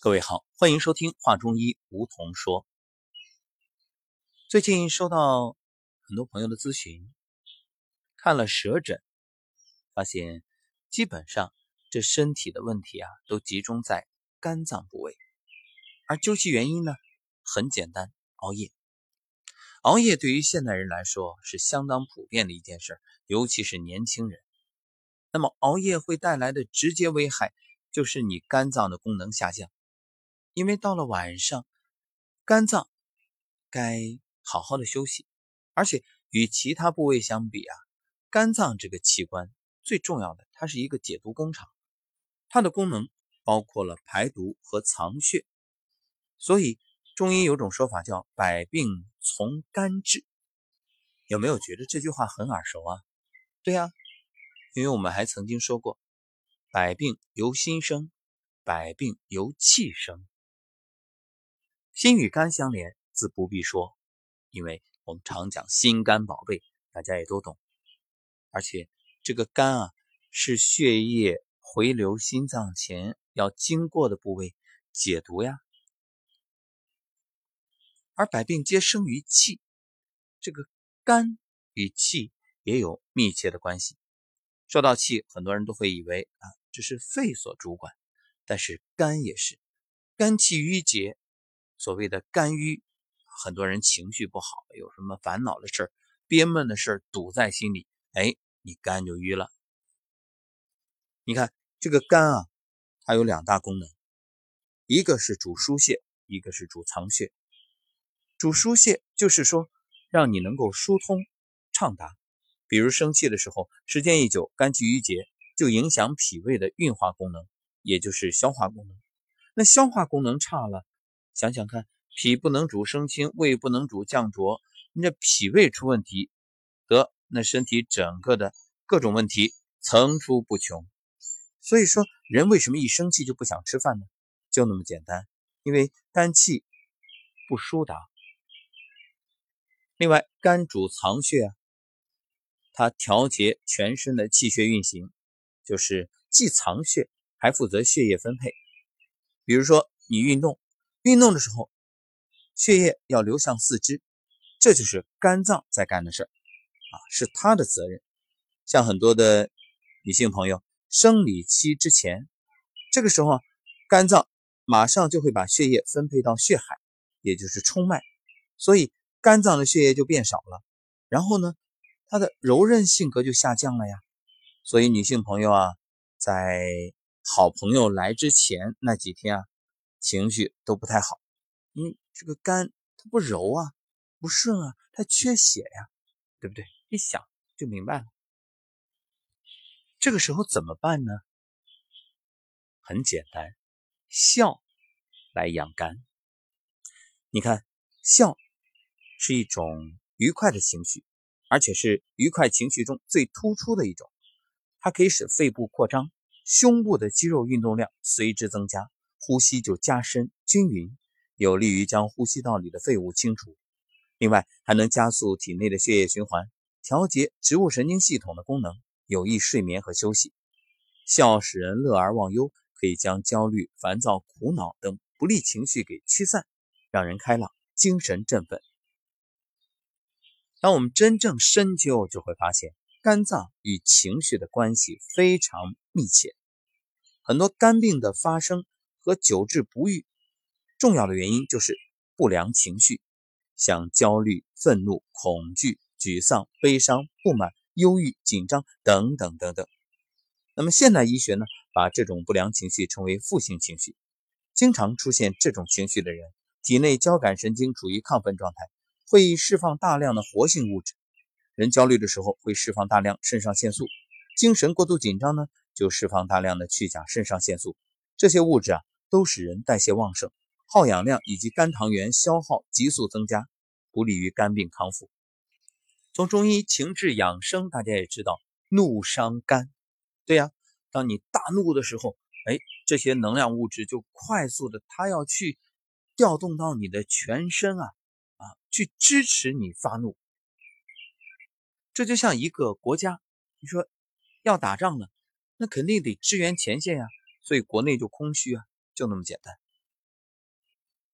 各位好，欢迎收听《话中医》，梧桐说。最近收到很多朋友的咨询，看了舌诊，发现基本上这身体的问题啊，都集中在肝脏部位。而究其原因呢，很简单，熬夜。熬夜对于现代人来说是相当普遍的一件事，尤其是年轻人。那么熬夜会带来的直接危害，就是你肝脏的功能下降。因为到了晚上，肝脏该好好的休息，而且与其他部位相比啊，肝脏这个器官最重要的，它是一个解毒工厂，它的功能包括了排毒和藏血，所以中医有种说法叫“百病从肝治”，有没有觉得这句话很耳熟啊？对呀，因为我们还曾经说过“百病由心生，百病由气生”。心与肝相连，自不必说，因为我们常讲心肝宝贝，大家也都懂。而且这个肝啊，是血液回流心脏前要经过的部位，解毒呀。而百病皆生于气，这个肝与气也有密切的关系。说到气，很多人都会以为啊，这是肺所主管，但是肝也是，肝气郁结。所谓的肝郁，很多人情绪不好，有什么烦恼的事、憋闷的事堵在心里，哎，你肝就郁了。你看这个肝啊，它有两大功能，一个是主疏泄，一个是主藏血。主疏泄就是说让你能够疏通畅达，比如生气的时候，时间一久，肝气郁结，就影响脾胃的运化功能，也就是消化功能。那消化功能差了。想想看，脾不能主升清，胃不能主降浊，你这脾胃出问题，得那身体整个的各种问题层出不穷。所以说，人为什么一生气就不想吃饭呢？就那么简单，因为肝气不疏达。另外，肝主藏血啊，它调节全身的气血运行，就是既藏血，还负责血液分配。比如说你运动。运动的时候，血液要流向四肢，这就是肝脏在干的事儿啊，是它的责任。像很多的女性朋友，生理期之前，这个时候啊，肝脏马上就会把血液分配到血海，也就是冲脉，所以肝脏的血液就变少了。然后呢，它的柔韧性格就下降了呀。所以女性朋友啊，在好朋友来之前那几天啊。情绪都不太好，嗯，这个肝它不柔啊，不顺啊，它缺血呀，对不对？一想就明白了。这个时候怎么办呢？很简单，笑来养肝。你看，笑是一种愉快的情绪，而且是愉快情绪中最突出的一种。它可以使肺部扩张，胸部的肌肉运动量随之增加。呼吸就加深均匀，有利于将呼吸道里的废物清除。另外，还能加速体内的血液循环，调节植物神经系统的功能，有益睡眠和休息。笑使人乐而忘忧，可以将焦虑、烦躁、苦恼等不利情绪给驱散，让人开朗、精神振奋。当我们真正深究，就会发现肝脏与情绪的关系非常密切。很多肝病的发生。和久治不愈，重要的原因就是不良情绪，像焦虑、愤怒、恐惧、沮丧、悲伤、不满、忧郁、紧张等等等等。那么现代医学呢，把这种不良情绪称为负性情绪。经常出现这种情绪的人，体内交感神经处于亢奋状态，会释放大量的活性物质。人焦虑的时候会释放大量肾上腺素，精神过度紧张呢，就释放大量的去甲肾上腺素。这些物质啊。都使人代谢旺盛，耗氧量以及肝糖原消耗急速增加，不利于肝病康复。从中医情志养生，大家也知道，怒伤肝。对呀，当你大怒的时候，哎，这些能量物质就快速的，它要去调动到你的全身啊啊，去支持你发怒。这就像一个国家，你说要打仗了，那肯定得支援前线呀，所以国内就空虚啊。就那么简单，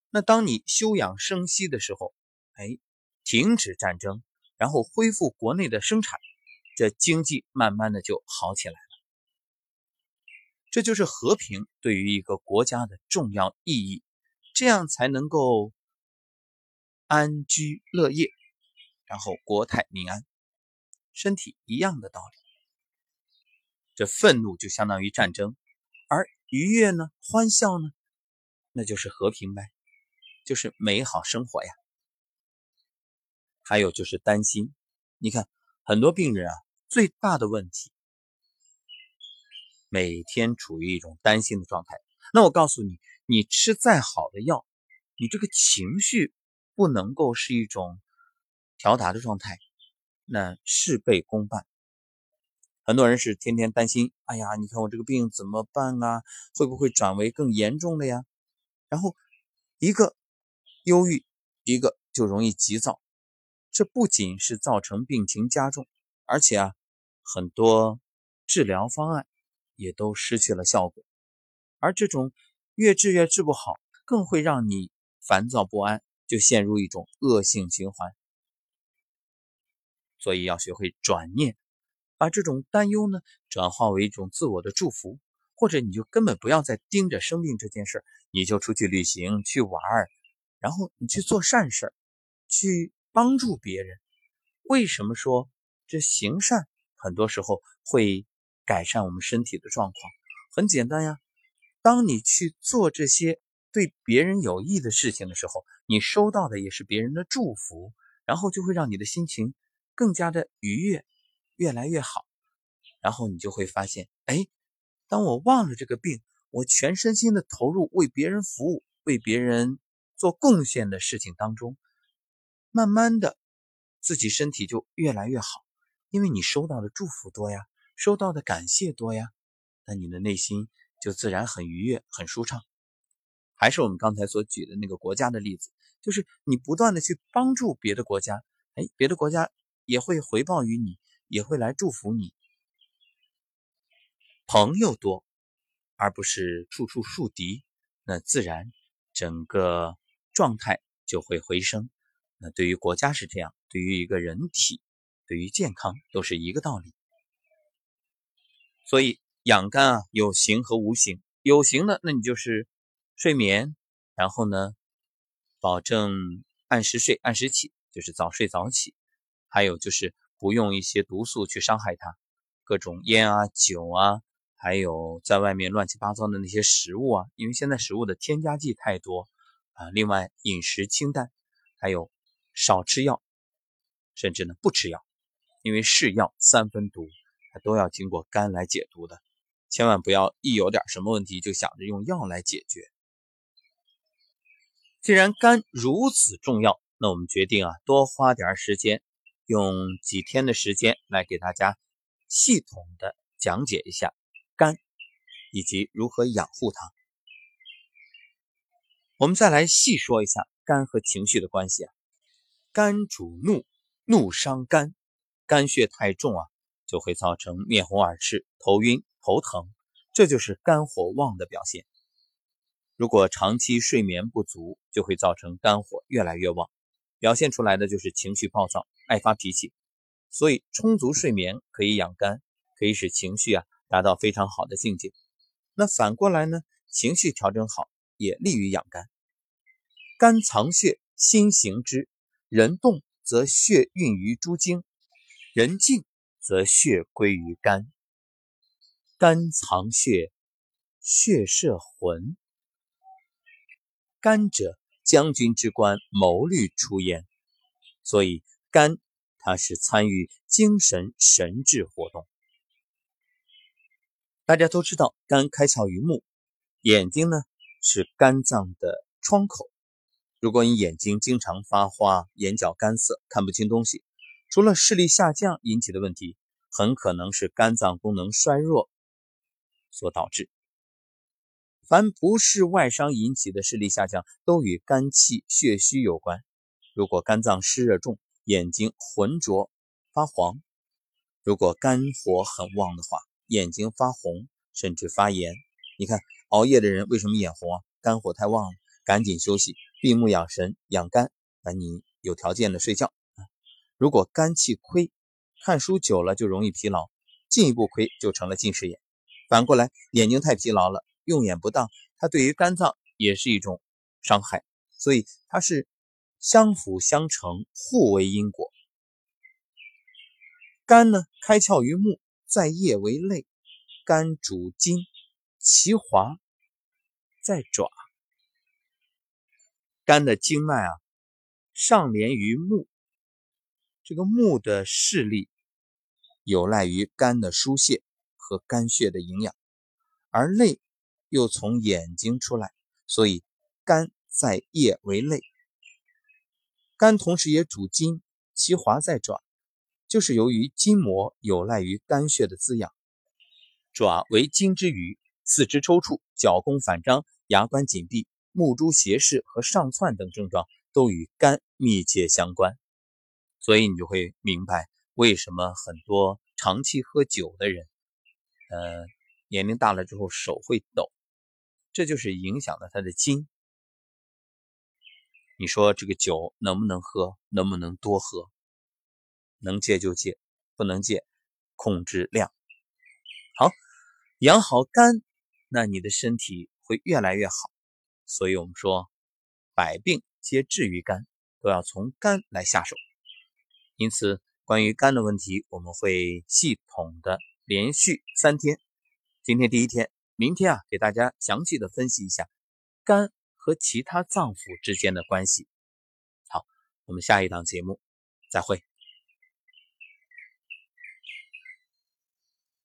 那当你休养生息的时候，哎，停止战争，然后恢复国内的生产，这经济慢慢的就好起来了。这就是和平对于一个国家的重要意义，这样才能够安居乐业，然后国泰民安。身体一样的道理。这愤怒就相当于战争，而愉悦呢、欢笑呢，那就是和平呗，就是美好生活呀。还有就是担心，你看很多病人啊，最大的问题，每天处于一种担心的状态。那我告诉你，你吃再好的药，你这个情绪不能够是一种调达的状态，那事倍功半。很多人是天天担心，哎呀，你看我这个病怎么办啊？会不会转为更严重的呀？然后一个忧郁，一个就容易急躁，这不仅是造成病情加重，而且啊，很多治疗方案也都失去了效果。而这种越治越治不好，更会让你烦躁不安，就陷入一种恶性循环。所以要学会转念。把这种担忧呢，转化为一种自我的祝福，或者你就根本不要再盯着生病这件事你就出去旅行去玩然后你去做善事去帮助别人。为什么说这行善很多时候会改善我们身体的状况？很简单呀，当你去做这些对别人有益的事情的时候，你收到的也是别人的祝福，然后就会让你的心情更加的愉悦。越来越好，然后你就会发现，哎，当我忘了这个病，我全身心的投入为别人服务、为别人做贡献的事情当中，慢慢的，自己身体就越来越好，因为你收到的祝福多呀，收到的感谢多呀，那你的内心就自然很愉悦、很舒畅。还是我们刚才所举的那个国家的例子，就是你不断的去帮助别的国家，哎，别的国家也会回报于你。也会来祝福你，朋友多，而不是处处树敌，那自然整个状态就会回升。那对于国家是这样，对于一个人体，对于健康都是一个道理。所以养肝啊，有形和无形。有形的，那你就是睡眠，然后呢，保证按时睡、按时起，就是早睡早起。还有就是。不用一些毒素去伤害它，各种烟啊、酒啊，还有在外面乱七八糟的那些食物啊，因为现在食物的添加剂太多啊。另外，饮食清淡，还有少吃药，甚至呢不吃药，因为是药三分毒，它都要经过肝来解毒的。千万不要一有点什么问题就想着用药来解决。既然肝如此重要，那我们决定啊多花点时间。用几天的时间来给大家系统的讲解一下肝，以及如何养护它。我们再来细说一下肝和情绪的关系啊。肝主怒，怒伤肝，肝血太重啊，就会造成面红耳赤、头晕、头疼，这就是肝火旺的表现。如果长期睡眠不足，就会造成肝火越来越旺。表现出来的就是情绪暴躁、爱发脾气，所以充足睡眠可以养肝，可以使情绪啊达到非常好的境界。那反过来呢，情绪调整好也利于养肝。肝藏血，心行之。人动则血运于诸经，人静则血归于肝。肝藏血，血摄魂。肝者。将军之官，谋虑出焉，所以肝它是参与精神神志活动。大家都知道，肝开窍于目，眼睛呢是肝脏的窗口。如果你眼睛经常发花、眼角干涩、看不清东西，除了视力下降引起的问题，很可能是肝脏功能衰弱所导致。凡不是外伤引起的视力下降，都与肝气血虚有关。如果肝脏湿热重，眼睛浑浊发黄；如果肝火很旺的话，眼睛发红甚至发炎。你看熬夜的人为什么眼红啊？肝火太旺了，赶紧休息，闭目养神养肝，那你有条件的睡觉。如果肝气亏，看书久了就容易疲劳，进一步亏就成了近视眼。反过来，眼睛太疲劳了，用眼不当，它对于肝脏也是一种伤害。所以它是相辅相成，互为因果。肝呢，开窍于目，在叶为泪。肝主筋，其华在爪。肝的经脉啊，上连于目，这个目的视力有赖于肝的疏泄和肝血的营养，而泪又从眼睛出来，所以肝在液为泪。肝同时也主筋，其华在爪，就是由于筋膜有赖于肝血的滋养。爪为筋之余，四肢抽搐、脚弓反张、牙关紧闭、目珠斜视和上窜等症状都与肝密切相关，所以你就会明白为什么很多长期喝酒的人，呃，年龄大了之后手会抖，这就是影响了他的筋。你说这个酒能不能喝？能不能多喝？能戒就戒，不能戒，控制量。好。养好肝，那你的身体会越来越好。所以我们说，百病皆治于肝，都要从肝来下手。因此，关于肝的问题，我们会系统的连续三天。今天第一天，明天啊，给大家详细的分析一下肝和其他脏腑之间的关系。好，我们下一档节目再会。